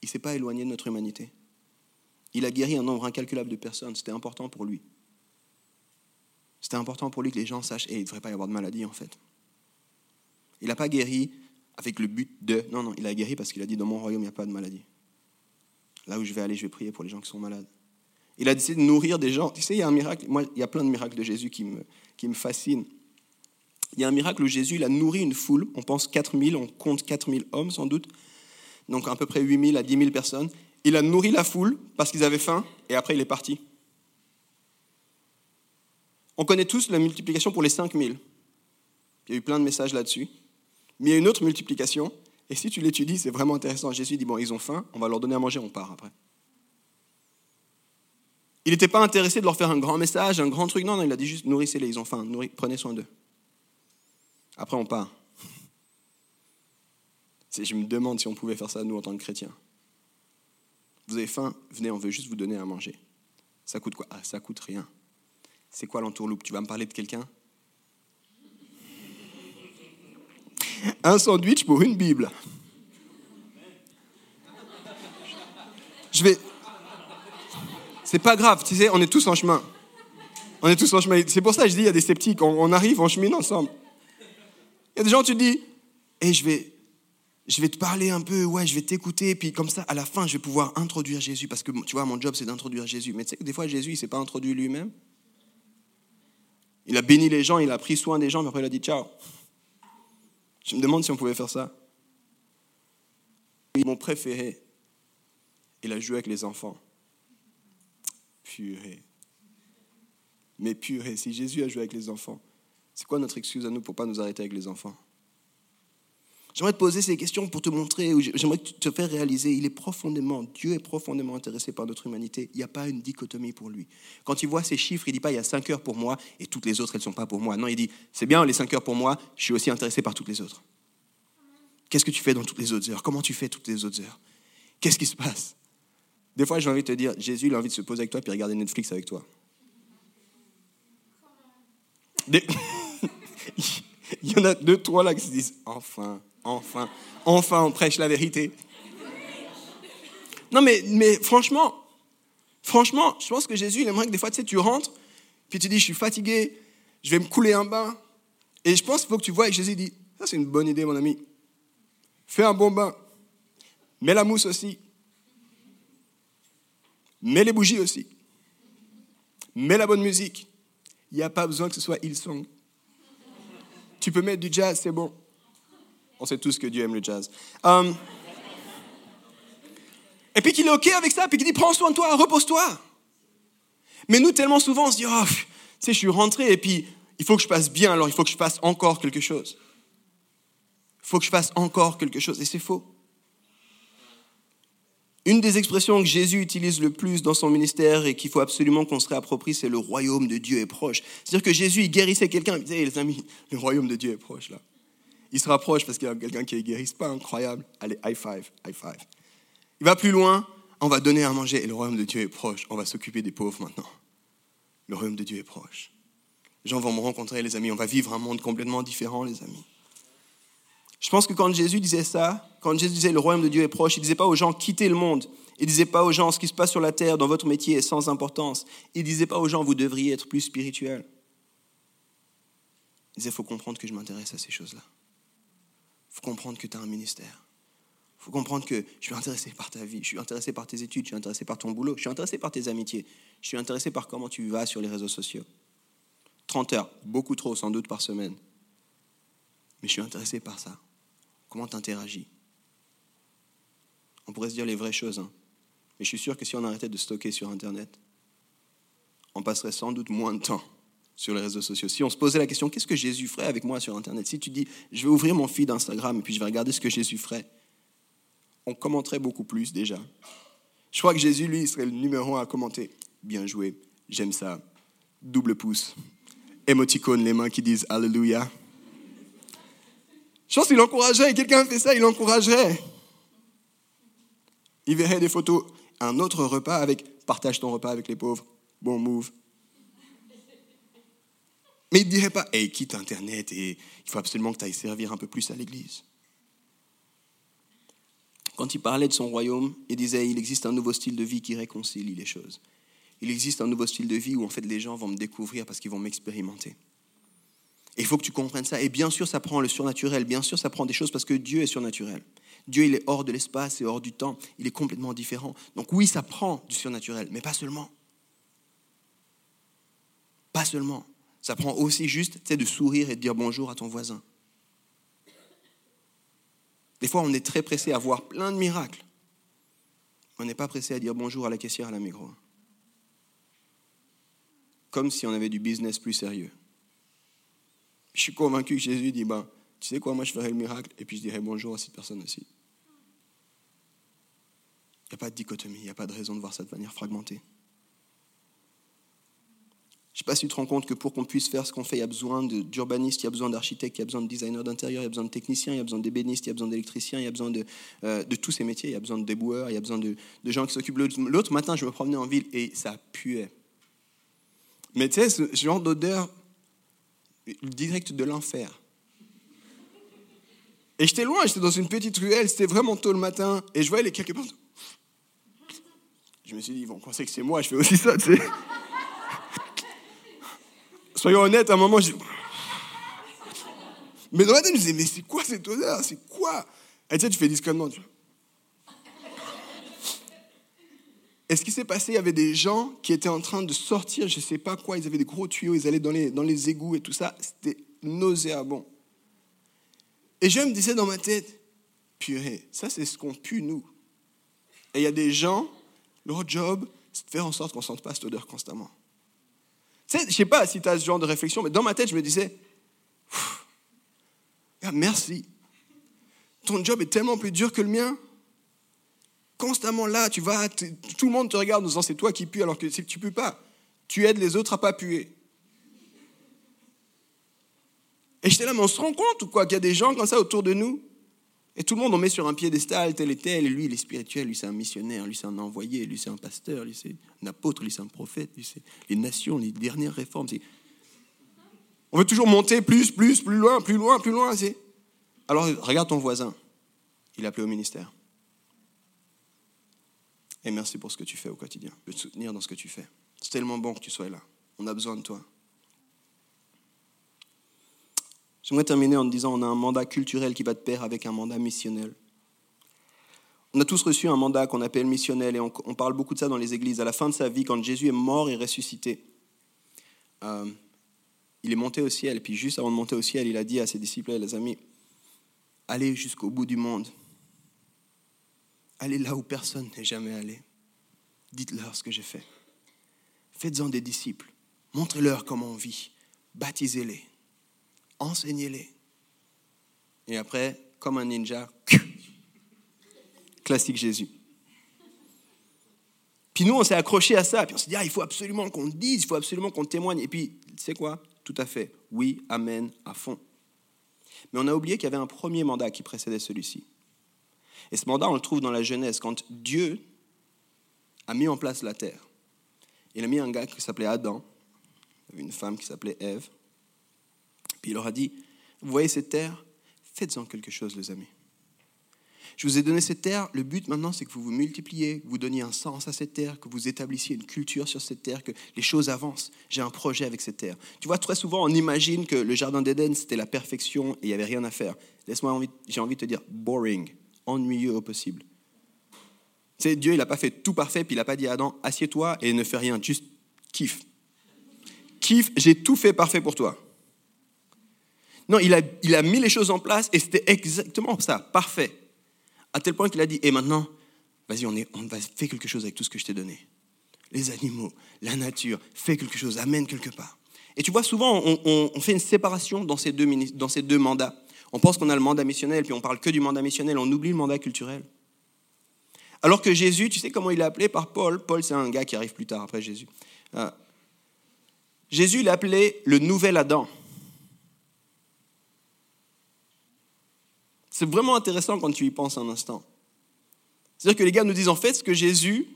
Il ne s'est pas éloigné de notre humanité. Il a guéri un nombre incalculable de personnes. C'était important pour lui. C'était important pour lui que les gens sachent, et il ne devrait pas y avoir de maladie en fait. Il n'a pas guéri avec le but de... Non, non, il a guéri parce qu'il a dit, dans mon royaume, il n'y a pas de maladie. Là où je vais aller, je vais prier pour les gens qui sont malades. Il a décidé de nourrir des gens. Tu sais, il y a un miracle. Moi, il y a plein de miracles de Jésus qui me, qui me fascinent. Il y a un miracle où Jésus il a nourri une foule. On pense 4000, on compte 4000 hommes sans doute. Donc à peu près 8000 à 10 000 personnes. Il a nourri la foule parce qu'ils avaient faim et après il est parti. On connaît tous la multiplication pour les 5000. Il y a eu plein de messages là-dessus. Mais il y a une autre multiplication. Et si tu l'étudies, c'est vraiment intéressant. Jésus dit, bon, ils ont faim, on va leur donner à manger, on part après. Il n'était pas intéressé de leur faire un grand message, un grand truc. Non, non, il a dit juste nourrissez-les, ils ont faim, prenez soin d'eux. Après, on part. Je me demande si on pouvait faire ça, nous, en tant que chrétiens. Vous avez faim, venez, on veut juste vous donner à manger. Ça coûte quoi? Ah, Ça coûte rien. C'est quoi l'entourloupe? Tu vas me parler de quelqu'un? Un sandwich pour une Bible. Je vais. C'est pas grave, tu sais, on est tous en chemin. On est tous en chemin. C'est pour ça que je dis, il y a des sceptiques, on, arrive, on chemine ensemble. Il y a des gens, tu dis, et je vais, je vais te parler un peu, ouais, je vais t'écouter, puis comme ça, à la fin, je vais pouvoir introduire Jésus, parce que tu vois, mon job, c'est d'introduire Jésus. Mais tu sais que des fois, Jésus, il s'est pas introduit lui-même. Il a béni les gens, il a pris soin des gens, mais après, il a dit ciao. Je me demande si on pouvait faire ça. Mon préféré, il a joué avec les enfants. Purée. Mais purée, si Jésus a joué avec les enfants, c'est quoi notre excuse à nous pour ne pas nous arrêter avec les enfants? J'aimerais te poser ces questions pour te montrer, j'aimerais te faire réaliser, il est profondément, Dieu est profondément intéressé par notre humanité. Il n'y a pas une dichotomie pour lui. Quand il voit ces chiffres, il ne dit pas il y a cinq heures pour moi et toutes les autres, elles ne sont pas pour moi. Non, il dit c'est bien les cinq heures pour moi, je suis aussi intéressé par toutes les autres. Qu'est-ce que tu fais dans toutes les autres heures? Comment tu fais toutes les autres heures? Qu'est-ce qui se passe? Des fois, j'ai envie de te dire, Jésus, il a envie de se poser avec toi et regarder Netflix avec toi. il y en a deux, trois là qui se disent, enfin, Enfin, enfin, on prêche la vérité. Non, mais, mais franchement, franchement, je pense que Jésus, il aimerait que des fois, tu sais, tu rentres, puis tu dis, je suis fatigué, je vais me couler un bain. Et je pense qu'il faut que tu vois, et Jésus dit, ça c'est une bonne idée, mon ami. Fais un bon bain. Mets la mousse aussi. Mets les bougies aussi. Mets la bonne musique. Il n'y a pas besoin que ce soit Hillsong. Tu peux mettre du jazz, c'est bon. On sait tous que Dieu aime le jazz. Um, et puis qu'il est OK avec ça, puis qu'il dit prends soin de toi, repose-toi. Mais nous, tellement souvent, on se dit oh, tu sais, je suis rentré et puis il faut que je passe bien, alors il faut que je fasse encore quelque chose. Il faut que je fasse encore quelque chose. Et c'est faux. Une des expressions que Jésus utilise le plus dans son ministère et qu'il faut absolument qu'on se réapproprie, c'est le royaume de Dieu est proche. C'est-à-dire que Jésus, il guérissait quelqu'un, il disait, les amis, le royaume de Dieu est proche là il se rapproche parce qu'il y a quelqu'un qui est guéri. C'est pas incroyable. Allez, high five, high five. Il va plus loin, on va donner à manger et le royaume de Dieu est proche. On va s'occuper des pauvres maintenant. Le royaume de Dieu est proche. Les gens vont me rencontrer, les amis. On va vivre un monde complètement différent, les amis. Je pense que quand Jésus disait ça, quand Jésus disait le royaume de Dieu est proche, il ne disait pas aux gens quittez le monde. Il ne disait pas aux gens ce qui se passe sur la terre dans votre métier est sans importance. Il ne disait pas aux gens vous devriez être plus spirituel. Il disait faut comprendre que je m'intéresse à ces choses-là faut comprendre que tu as un ministère. Faut comprendre que je suis intéressé par ta vie, je suis intéressé par tes études, je suis intéressé par ton boulot, je suis intéressé par tes amitiés, je suis intéressé par comment tu vas sur les réseaux sociaux. 30 heures, beaucoup trop sans doute par semaine. Mais je suis intéressé par ça. Comment tu interagis On pourrait se dire les vraies choses, hein. mais je suis sûr que si on arrêtait de stocker sur Internet, on passerait sans doute moins de temps sur les réseaux sociaux. Si on se posait la question, qu'est-ce que Jésus ferait avec moi sur Internet? Si tu dis, je vais ouvrir mon feed Instagram et puis je vais regarder ce que Jésus ferait, on commenterait beaucoup plus déjà. Je crois que Jésus, lui, serait le numéro un à commenter. Bien joué, j'aime ça. Double pouce. Émoticône, les mains qui disent Alléluia. Je pense qu'il encouragerait, quelqu'un fait ça, il encouragerait. Il verrait des photos, un autre repas avec partage ton repas avec les pauvres, bon move, mais il ne dirait pas, hey, quitte Internet et il faut absolument que tu ailles servir un peu plus à l'Église. Quand il parlait de son royaume, il disait, il existe un nouveau style de vie qui réconcilie les choses. Il existe un nouveau style de vie où en fait les gens vont me découvrir parce qu'ils vont m'expérimenter. Il faut que tu comprennes ça. Et bien sûr, ça prend le surnaturel. Bien sûr, ça prend des choses parce que Dieu est surnaturel. Dieu, il est hors de l'espace et hors du temps. Il est complètement différent. Donc oui, ça prend du surnaturel, mais pas seulement. Pas seulement. Ça prend aussi juste de sourire et de dire bonjour à ton voisin. Des fois, on est très pressé à voir plein de miracles. On n'est pas pressé à dire bonjour à la caissière à la Migros. Comme si on avait du business plus sérieux. Je suis convaincu que Jésus dit, ben, tu sais quoi, moi je ferai le miracle et puis je dirai bonjour à cette personne aussi. Il n'y a pas de dichotomie, il n'y a pas de raison de voir ça de manière fragmentée. Je ne sais pas si tu te rends compte que pour qu'on puisse faire ce qu'on fait, il y a besoin d'urbanistes, il y a besoin d'architectes, il y a besoin de designers d'intérieur, il y a besoin de techniciens, il y a besoin d'ébénistes, il y a besoin d'électriciens, il y a besoin de, euh, de, tous ces métiers, il y a besoin de déboueurs, il y a besoin de, de gens qui s'occupent. L'autre matin, je me promenais en ville et ça puait. Mais tu sais, ce genre d'odeur direct de l'enfer. Et j'étais loin, j'étais dans une petite ruelle, c'était vraiment tôt le matin, et je voyais les quelques personnes. Je me suis dit, ils vont penser que c'est moi, je fais aussi ça, tu sais. Soyons honnêtes, à un moment, j'ai. Mais dans la tête, je me disais, mais c'est quoi cette odeur C'est quoi? Et tu sais, tu fais discrètement, tu vois. Et ce qui s'est passé, il y avait des gens qui étaient en train de sortir, je ne sais pas quoi, ils avaient des gros tuyaux, ils allaient dans les, dans les égouts et tout ça. C'était nauséabond. Et je me disais dans ma tête, purée, ça c'est ce qu'on pue nous. Et il y a des gens, leur job, c'est de faire en sorte qu'on ne sente pas cette odeur constamment. Je ne sais pas si tu as ce genre de réflexion, mais dans ma tête, je me disais, merci. Ton job est tellement plus dur que le mien constamment là, tu vas, tout le monde te regarde en disant c'est toi qui pues alors que tu ne peux pas. Tu aides les autres à pas puer. Et j'étais là, mais on se rend compte ou quoi qu'il y a des gens comme ça autour de nous? Et tout le monde on met sur un piédestal tel et tel, et lui il est spirituel, lui c'est un missionnaire, lui c'est un envoyé, lui c'est un pasteur, lui c'est un apôtre, lui c'est un prophète, lui c'est les nations, les dernières réformes. On veut toujours monter plus, plus, plus loin, plus loin, plus loin. Alors regarde ton voisin, il est appelé au ministère. Et merci pour ce que tu fais au quotidien. Je veux te soutenir dans ce que tu fais. C'est tellement bon que tu sois là. On a besoin de toi. J'aimerais terminer en te disant on a un mandat culturel qui va de pair avec un mandat missionnel. On a tous reçu un mandat qu'on appelle missionnel et on, parle beaucoup de ça dans les églises. À la fin de sa vie, quand Jésus est mort et ressuscité, euh, il est monté au ciel. Puis juste avant de monter au ciel, il a dit à ses disciples et les amis, allez jusqu'au bout du monde Allez là où personne n'est jamais allé. Dites-leur ce que j'ai fait. Faites-en des disciples. Montrez-leur comment on vit. Baptisez-les. Enseignez-les. Et après, comme un ninja, classique Jésus. Puis nous, on s'est accroché à ça. Puis on s'est dit, ah, il faut absolument qu'on dise, il faut absolument qu'on témoigne. Et puis, tu sais quoi? Tout à fait. Oui, amen, à fond. Mais on a oublié qu'il y avait un premier mandat qui précédait celui-ci. Et ce mandat, on le trouve dans la Genèse, quand Dieu a mis en place la terre. Il a mis un gars qui s'appelait Adam, une femme qui s'appelait Ève. Puis il leur a dit, vous voyez cette terre, faites-en quelque chose, les amis. Je vous ai donné cette terre, le but maintenant c'est que vous vous multipliez, que vous donniez un sens à cette terre, que vous établissiez une culture sur cette terre, que les choses avancent. J'ai un projet avec cette terre. Tu vois, très souvent on imagine que le jardin d'Éden c'était la perfection et il n'y avait rien à faire. Laisse-moi, j'ai envie de te dire, boring ennuyeux au possible. C'est Dieu, il n'a pas fait tout parfait, puis il n'a pas dit à Adam, assieds-toi et ne fais rien, juste kiffe. Kiffe, j'ai tout fait parfait pour toi. Non, il a, il a mis les choses en place et c'était exactement ça, parfait. À tel point qu'il a dit, et maintenant, vas-y, on, on va faire quelque chose avec tout ce que je t'ai donné. Les animaux, la nature, fais quelque chose, amène quelque part. Et tu vois, souvent, on, on fait une séparation dans ces deux, dans ces deux mandats. On pense qu'on a le mandat missionnel, puis on parle que du mandat missionnel, on oublie le mandat culturel. Alors que Jésus, tu sais comment il est appelé par Paul? Paul, c'est un gars qui arrive plus tard après Jésus. Euh, Jésus l'a appelé le nouvel Adam. C'est vraiment intéressant quand tu y penses un instant. C'est-à-dire que les gars nous disent en fait ce que Jésus,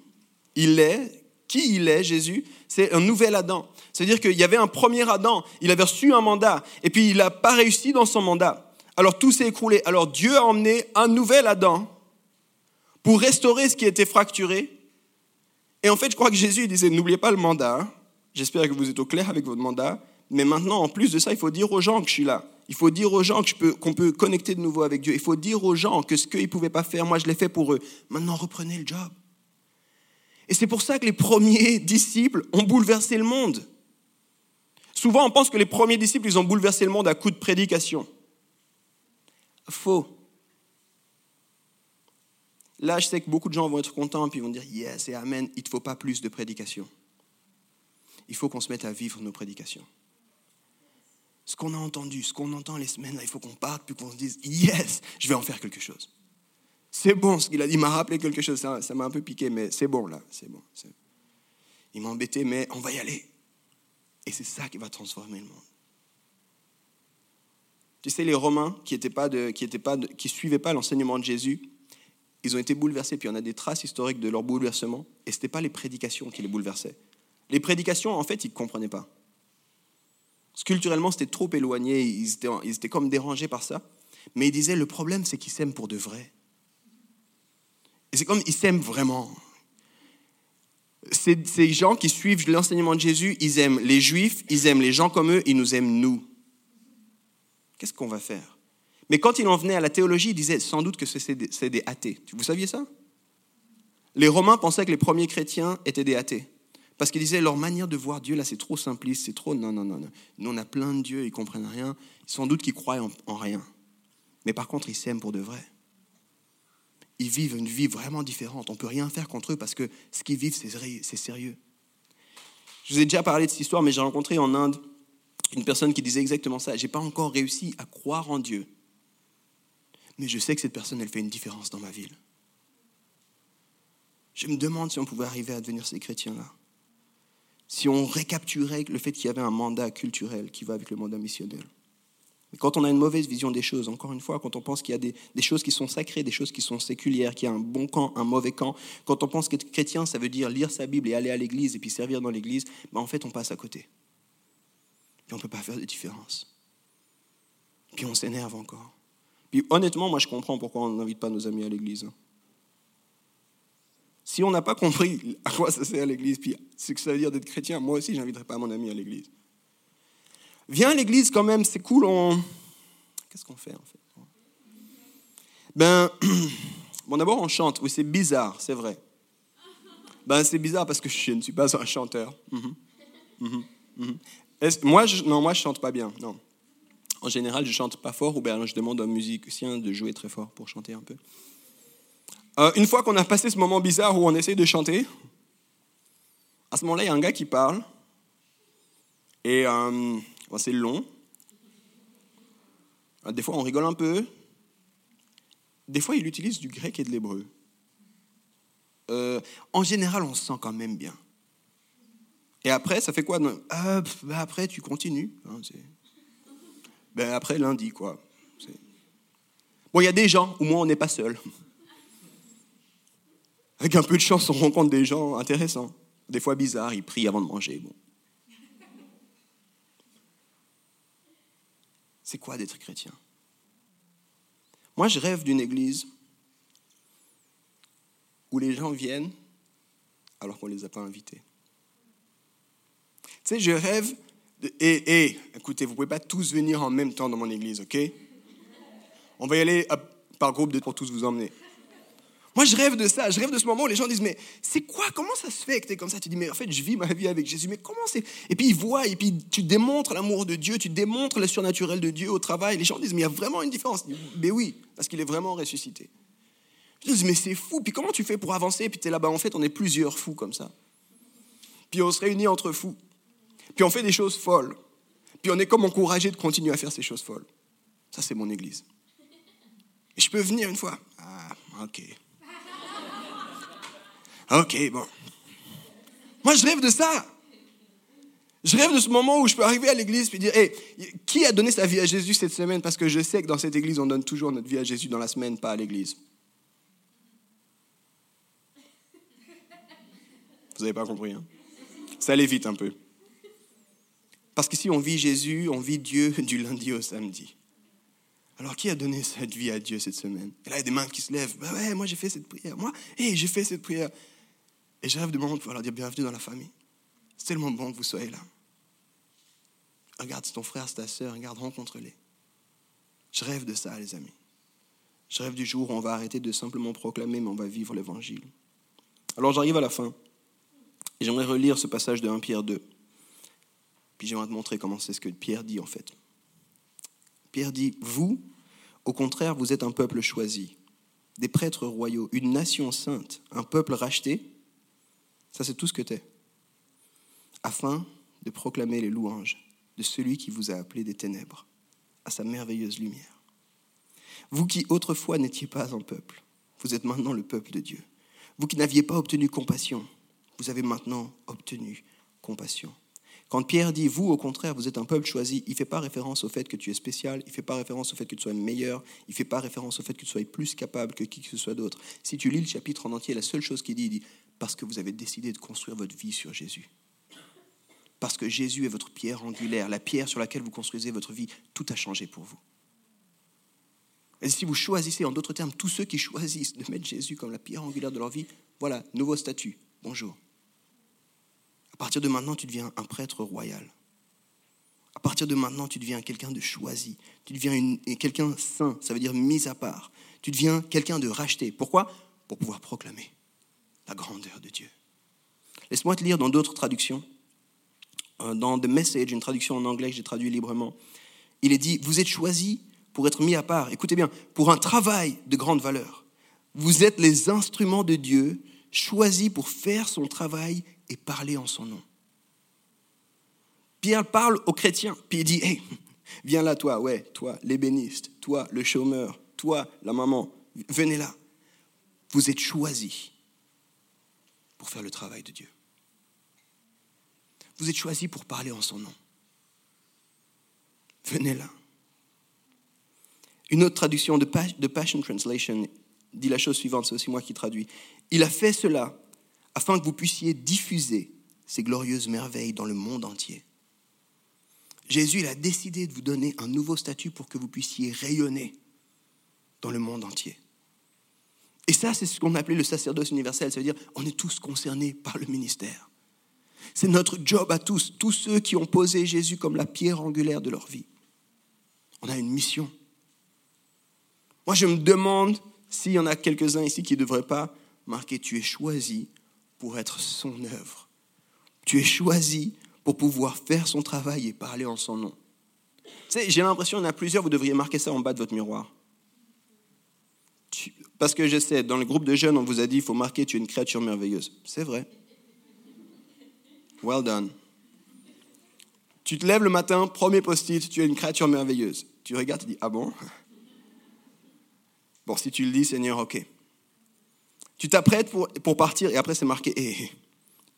il est, qui il est, Jésus, c'est un nouvel Adam. C'est-à-dire qu'il y avait un premier Adam, il avait reçu un mandat, et puis il n'a pas réussi dans son mandat. Alors tout s'est écroulé. Alors Dieu a emmené un nouvel Adam pour restaurer ce qui était fracturé. Et en fait, je crois que Jésus disait, n'oubliez pas le mandat. J'espère que vous êtes au clair avec votre mandat. Mais maintenant, en plus de ça, il faut dire aux gens que je suis là. Il faut dire aux gens qu'on peut connecter de nouveau avec Dieu. Il faut dire aux gens que ce qu'ils ne pouvaient pas faire, moi, je l'ai fait pour eux. Maintenant, reprenez le job. Et c'est pour ça que les premiers disciples ont bouleversé le monde. Souvent, on pense que les premiers disciples, ils ont bouleversé le monde à coup de prédication. Faux. Là, je sais que beaucoup de gens vont être contents puis vont dire Yes et Amen, il ne faut pas plus de prédication. Il faut qu'on se mette à vivre nos prédications. Ce qu'on a entendu, ce qu'on entend les semaines, là, il faut qu'on parte puis qu'on se dise Yes, je vais en faire quelque chose. C'est bon ce qu'il a dit, il m'a rappelé quelque chose, ça m'a un peu piqué, mais c'est bon là, c'est bon. Il m'a embêté, mais on va y aller. Et c'est ça qui va transformer le monde. Tu sais, les Romains qui ne pas qui, pas qui suivaient pas l'enseignement de Jésus, ils ont été bouleversés, puis on a des traces historiques de leur bouleversement, et ce n'était pas les prédications qui les bouleversaient. Les prédications, en fait, ils comprenaient pas. culturellement, c'était trop éloigné, ils étaient, ils étaient comme dérangés par ça. Mais ils disaient, le problème, c'est qu'ils s'aiment pour de vrai. Et c'est comme, ils s'aiment vraiment. Ces gens qui suivent l'enseignement de Jésus, ils aiment les juifs, ils aiment les gens comme eux, ils nous aiment nous. Qu'est-ce qu'on va faire? Mais quand il en venait à la théologie, il disait sans doute que c'est des, athées. Vous saviez ça? Les Romains pensaient que les premiers chrétiens étaient des athées. Parce qu'ils disaient leur manière de voir Dieu, là, c'est trop simpliste, c'est trop. Non, non, non, non. Nous, on a plein de dieux, ils comprennent rien. Sans doute qu'ils croient en, rien. Mais par contre, ils s'aiment pour de vrai. Ils vivent une vie vraiment différente. On ne peut rien faire contre eux parce que ce qu'ils vivent, c'est sérieux. Je vous ai déjà parlé de cette histoire, mais j'ai rencontré en Inde une personne qui disait exactement ça. Je n'ai pas encore réussi à croire en Dieu mais je sais que cette personne, elle fait une différence dans ma ville. Je me demande si on pouvait arriver à devenir ces chrétiens-là. Si on récapturait le fait qu'il y avait un mandat culturel qui va avec le mandat missionnel. Mais quand on a une mauvaise vision des choses, encore une fois, quand on pense qu'il y a des, choses qui sont sacrées, des choses qui sont séculières, qu'il y a un bon camp, un mauvais camp, quand on pense qu'être chrétien, ça veut dire lire sa Bible et aller à l'église et puis servir dans l'église, ben en fait, on passe à côté. On ne peut pas faire de différence. Puis on s'énerve encore. Puis honnêtement, moi je comprends pourquoi on n'invite pas nos amis à l'église. Si on n'a pas compris à quoi ça sert l'église, puis ce que ça veut dire d'être chrétien, moi aussi j'inviterai pas mon ami à l'église. Viens à l'église quand même, c'est cool, on... Qu'est-ce qu'on fait en fait? Ben, bon d'abord on chante, oui c'est bizarre, c'est vrai. Ben c'est bizarre parce que je ne suis pas un chanteur. Mhm. Mhm. Mhm. Moi, je... non, moi je chante pas bien, non. En général, je chante pas fort, ou bien je demande à un musicien de jouer très fort pour chanter un peu. Euh, une fois qu'on a passé ce moment bizarre où on essaie de chanter, à ce moment-là, il y a un gars qui parle, et euh, c'est long. Euh, des fois, on rigole un peu. Des fois, il utilise du grec et de l'hébreu. en général, on se sent quand même bien. Et après, ça fait quoi bah, Après, tu continues. Hein, ben après lundi, quoi. Bon, il y a des gens, au moins on n'est pas seul. Avec un peu de chance, on rencontre des gens intéressants. Des fois bizarres, ils prient avant de manger. Bon. C'est quoi d'être chrétien? Moi, je rêve d'une église où les gens viennent alors qu'on ne les a pas invités. Tu sais, je rêve et, écoutez, vous pouvez pas tous venir en même temps dans mon église, ok? On va y aller par groupe de, pour tous vous emmener. Moi, je rêve de ça. Je rêve de ce moment où les gens disent, mais c'est quoi Comment ça se fait que tu es comme ça? Tu dis, mais en fait, je vis ma vie avec Jésus. Mais comment c'est? Et puis ils voient, et puis tu démontres l'amour de Dieu, tu démontres le surnaturel de Dieu au travail. Les gens disent, mais il y a vraiment une différence. mais oui, parce qu'il est vraiment ressuscité. Je dis, mais c'est fou. Puis comment tu fais pour avancer? Puis tu es là-bas, en fait, on est plusieurs fous comme ça. Puis on se réunit entre fous. Puis on fait des choses folles. Puis on est comme encouragé de continuer à faire ces choses folles. Ça, c'est mon église. Et je peux venir une fois Ah, ok. Ok, bon. Moi, je rêve de ça. Je rêve de ce moment où je peux arriver à l'église et dire hey, qui a donné sa vie à Jésus cette semaine? Parce que je sais que dans cette église, on donne toujours notre vie à Jésus dans la semaine, pas à l'église. Vous n'avez pas compris, hein? Ça allait vite un peu. Parce que si on vit Jésus, on vit Dieu du lundi au samedi. Alors, qui a donné cette vie à Dieu cette semaine? Et là, il y a des mains qui se lèvent. Bah ouais, moi, j'ai fait cette prière. Moi, hé, j'ai fait cette prière. Et je rêve de moment de pouvoir leur dire bienvenue dans la famille. C'est tellement bon que vous soyez là. regarde, ton frère, c'est ta soeur, regarde, rencontre-les. Je rêve de ça, les amis. Je rêve du jour où on va arrêter de simplement proclamer, mais on va vivre l'évangile. Alors j'arrive à la fin. J'aimerais relire ce passage de 1 Pierre 2. Puis j'aimerais te montrer comment c'est ce que Pierre dit en fait. Pierre dit, vous, au contraire, vous êtes un peuple choisi, des prêtres royaux, une nation sainte, un peuple racheté. Ça, c'est tout ce que tu es. Afin de proclamer les louanges de celui qui vous a appelé des ténèbres à sa merveilleuse lumière. Vous qui autrefois n'étiez pas un peuple, vous êtes maintenant le peuple de Dieu. Vous qui n'aviez pas obtenu compassion, vous avez maintenant obtenu compassion. Quand Pierre dit vous, au contraire, vous êtes un peuple choisi, il ne fait pas référence au fait que tu es spécial, il ne fait pas référence au fait que tu sois meilleur, il ne fait pas référence au fait que tu sois plus capable que qui que ce soit d'autre. Si tu lis le chapitre en entier, la seule chose qu'il dit, il dit parce que vous avez décidé de construire votre vie sur Jésus. Parce que Jésus est votre pierre angulaire, la pierre sur laquelle vous construisez votre vie, tout a changé pour vous. Et si vous choisissez, en d'autres termes, tous ceux qui choisissent de mettre Jésus comme la pierre angulaire de leur vie, voilà, nouveau statut. Bonjour. À partir de maintenant, tu deviens un prêtre royal. À partir de maintenant, tu deviens quelqu'un de choisi. Tu deviens quelqu'un saint, ça veut dire mis à part. Tu deviens quelqu'un de racheté. Pourquoi? Pour pouvoir proclamer la grandeur de Dieu. Laisse-moi te lire dans d'autres traductions. Euh, dans The Message, une traduction en anglais que j'ai traduit librement, il est dit, vous êtes choisis pour être mis à part, écoutez bien, pour un travail de grande valeur. Vous êtes les instruments de Dieu choisis pour faire son travail et parler en son nom. Pierre parle aux chrétiens, puis il dit, viens là toi, ouais, toi, l'ébéniste, toi, le chômeur, toi, la maman, venez là. Vous êtes choisis pour faire le travail de Dieu. Vous êtes choisis pour parler en son nom. Venez là. Une autre traduction de Passion Translation dit la chose suivante, c'est aussi moi qui traduis. Il a fait cela afin que vous puissiez diffuser ces glorieuses merveilles dans le monde entier. Jésus il a décidé de vous donner un nouveau statut pour que vous puissiez rayonner dans le monde entier. Et ça, c'est ce qu'on appelait le sacerdoce universel. Ça veut dire, on est tous concernés par le ministère. C'est notre job à tous, tous ceux qui ont posé Jésus comme la pierre angulaire de leur vie. On a une mission. Moi, je me demande s'il y en a quelques-uns ici qui ne devraient pas marquer tu es choisi pour être son œuvre. Tu es choisi pour pouvoir faire son travail et parler en son nom. j'ai l'impression qu'il y en a plusieurs, vous devriez marquer ça en bas de votre miroir. Parce que je sais, dans le groupe de jeunes, on vous a dit, il faut marquer, tu es une créature merveilleuse. C'est vrai. Well done. Tu te lèves le matin, premier post-it, tu es une créature merveilleuse. Tu regardes, tu dis, ah bon? Bon, si tu le dis, Seigneur, ok. Tu t'apprêtes pour, pour partir et après c'est marqué, hé,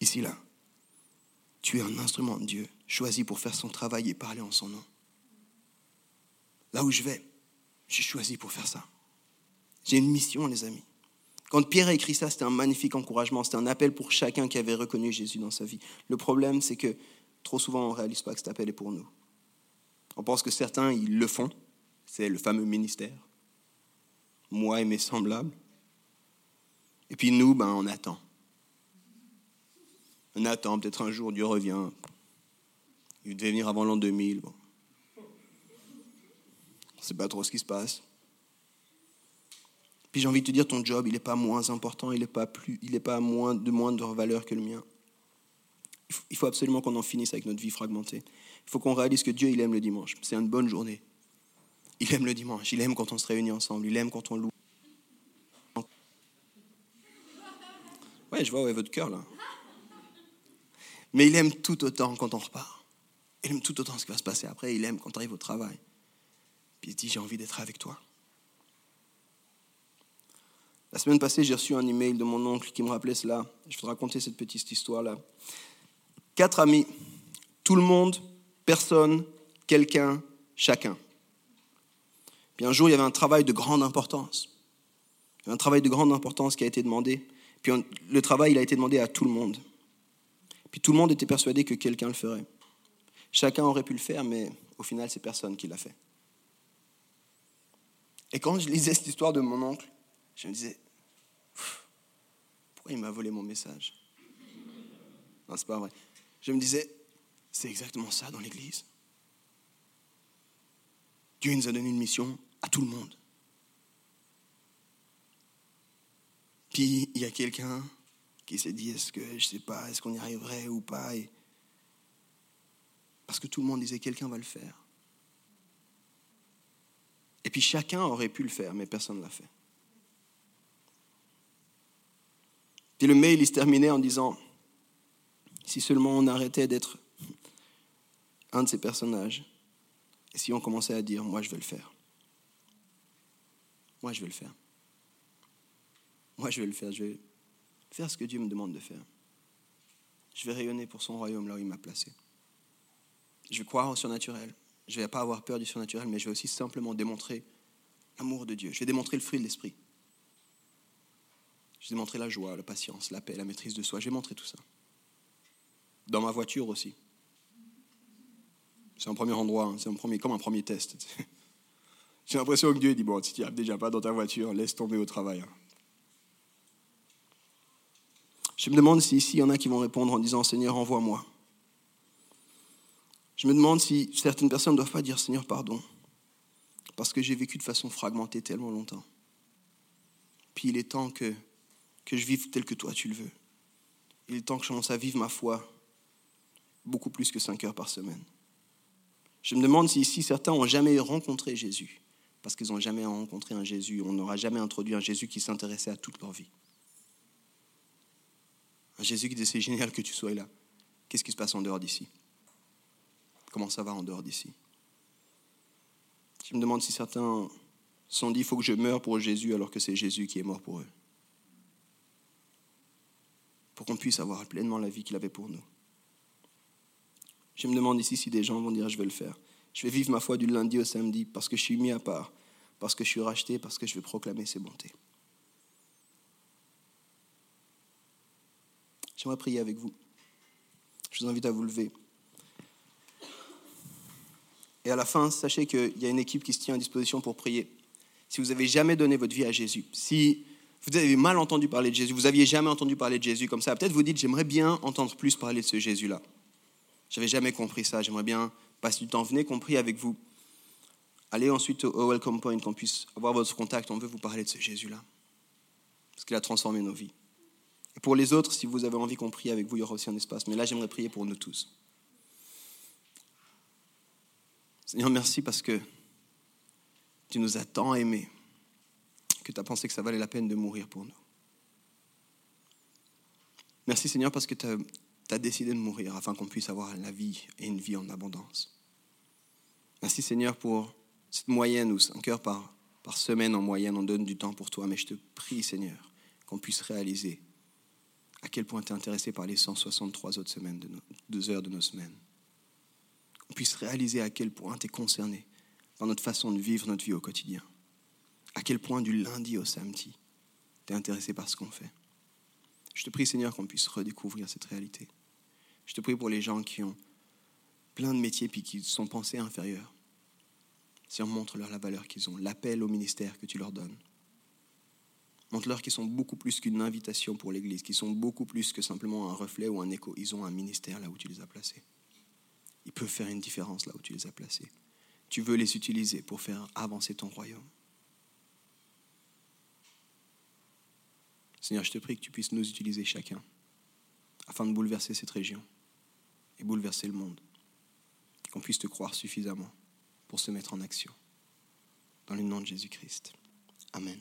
ici, là. Tu es un instrument de Dieu, choisi pour faire son travail et parler en son nom. Là où je vais, j'ai choisi pour faire ça. J'ai une mission, les amis. Quand Pierre a écrit ça, c'était un magnifique encouragement, c'était un appel pour chacun qui avait reconnu Jésus dans sa vie. Le problème, c'est que trop souvent, on ne réalise pas que cet appel est pour nous. On pense que certains, ils le font, c'est le fameux ministère moi et mes semblables. Et puis nous, ben, on attend. On attend, peut-être un jour Dieu revient. Il devait venir avant l'an 2000. Bon. On ne sait pas trop ce qui se passe. Puis j'ai envie de te dire, ton job, il n'est pas moins important, il n'est pas, plus, il pas moins, de moindre valeur que le mien. Il faut absolument qu'on en finisse avec notre vie fragmentée. Il faut qu'on réalise que Dieu, il aime le dimanche. C'est une bonne journée. Il aime le dimanche, il aime quand on se réunit ensemble, il aime quand on loue. Ouais, je vois où est votre cœur là. Mais il aime tout autant quand on repart. Il aime tout autant ce qui va se passer après. Il aime quand on arrive au travail. Puis il dit J'ai envie d'être avec toi. La semaine passée, j'ai reçu un email de mon oncle qui me rappelait cela. Je vais te raconter cette petite histoire-là. Quatre amis, tout le monde, personne, quelqu'un, chacun. Puis un jour, il y avait un travail de grande importance. Il y avait un travail de grande importance qui a été demandé. Puis le travail, il a été demandé à tout le monde. Puis tout le monde était persuadé que quelqu'un le ferait. Chacun aurait pu le faire, mais au final, c'est personne qui l'a fait. Et quand je lisais cette histoire de mon oncle, je me disais, pourquoi il m'a volé mon message? Non, c'est pas vrai. Je me disais, c'est exactement ça dans l'Église. Dieu nous a donné une mission à tout le monde. Puis il y a quelqu'un qui s'est dit, est-ce que, je sais pas, est-ce qu'on y arriverait ou pas Parce que tout le monde disait, quelqu'un va le faire. Et puis chacun aurait pu le faire, mais personne ne l'a fait. Puis le mail, il se terminait en disant, si seulement on arrêtait d'être un de ces personnages, et si on commençait à dire, moi je vais le faire. Moi je vais le faire. Moi je vais le faire. Je vais faire ce que Dieu me demande de faire. Je vais rayonner pour son royaume là où il m'a placé. Je vais croire au surnaturel. Je ne vais pas avoir peur du surnaturel, mais je vais aussi simplement démontrer l'amour de Dieu. Je vais démontrer le fruit de l'esprit. Je vais démontrer la joie, la patience, la paix, la maîtrise de soi. Je vais montrer tout ça. Dans ma voiture aussi. C'est un premier endroit, hein. c'est un premier, comme un premier test. J'ai l'impression que Dieu dit Bon, si tu n'arrives déjà pas dans ta voiture, laisse tomber au travail. Hein. Je me demande si ici, il y en a qui vont répondre en disant Seigneur, envoie-moi. Je me demande si certaines personnes ne doivent pas dire Seigneur, pardon, parce que j'ai vécu de façon fragmentée tellement longtemps. Puis il est temps que, que je vive tel que toi tu le veux. Il est temps que je commence à vivre ma foi beaucoup plus que cinq heures par semaine. Je me demande si ici certains n'ont jamais rencontré Jésus, parce qu'ils n'ont jamais rencontré un Jésus, on n'aura jamais introduit un Jésus qui s'intéressait à toute leur vie. Un Jésus qui disait c'est génial que tu sois là. Qu'est-ce qui se passe en dehors d'ici? Comment ça va en dehors d'ici? Je me demande si certains se sont dit il faut que je meure pour Jésus alors que c'est Jésus qui est mort pour eux. Pour qu'on puisse avoir pleinement la vie qu'il avait pour nous. Je me demande ici si des gens vont dire je vais le faire. Je vais vivre ma foi du lundi au samedi parce que je suis mis à part, parce que je suis racheté, parce que je vais proclamer ses bontés. J'aimerais prier avec vous. Je vous invite à vous lever. Et à la fin, sachez qu'il y a une équipe qui se tient à disposition pour prier. Si vous n'avez jamais donné votre vie à Jésus, si vous avez mal entendu parler de Jésus, vous n'aviez jamais entendu parler de Jésus comme ça, peut-être vous dites, j'aimerais bien entendre plus parler de ce Jésus-là. J'avais jamais compris ça, j'aimerais bien passer du temps. Venez qu'on prie avec vous. Allez ensuite au Welcome Point, qu'on puisse avoir votre contact. On veut vous parler de ce Jésus-là. Parce qu'il a transformé nos vies. Et pour les autres, si vous avez envie qu'on prie avec vous, il y aura aussi un espace. Mais là, j'aimerais prier pour nous tous. Seigneur, merci parce que tu nous as tant aimés que tu as pensé que ça valait la peine de mourir pour nous. Merci Seigneur parce que tu as, décidé de mourir afin qu'on puisse avoir la vie et une vie en abondance. Merci Seigneur pour cette moyenne où 5 heures par, par semaine en moyenne, on donne du temps pour toi. Mais je te prie Seigneur qu'on puisse réaliser à quel point tu es intéressé par les 163 autres semaines de deux heures de nos semaines? On puisse réaliser à quel point tu es concerné par notre façon de vivre notre vie au quotidien. À quel point du lundi au samedi, tu es intéressé par ce qu'on fait. Je te prie Seigneur qu'on puisse redécouvrir cette réalité. Je te prie pour les gens qui ont plein de métiers puis qui sont pensés inférieurs. Si on montre leur la valeur qu'ils ont, l'appel au ministère que tu leur donnes, Montre-leur qu'ils sont beaucoup plus qu'une invitation pour l'Église, qu'ils sont beaucoup plus que simplement un reflet ou un écho. Ils ont un ministère là où tu les as placés. Ils peuvent faire une différence là où tu les as placés. Tu veux les utiliser pour faire avancer ton royaume. Seigneur, je te prie que tu puisses nous utiliser chacun afin de bouleverser cette région et bouleverser le monde. Qu'on puisse te croire suffisamment pour se mettre en action. Dans le nom de Jésus-Christ. Amen.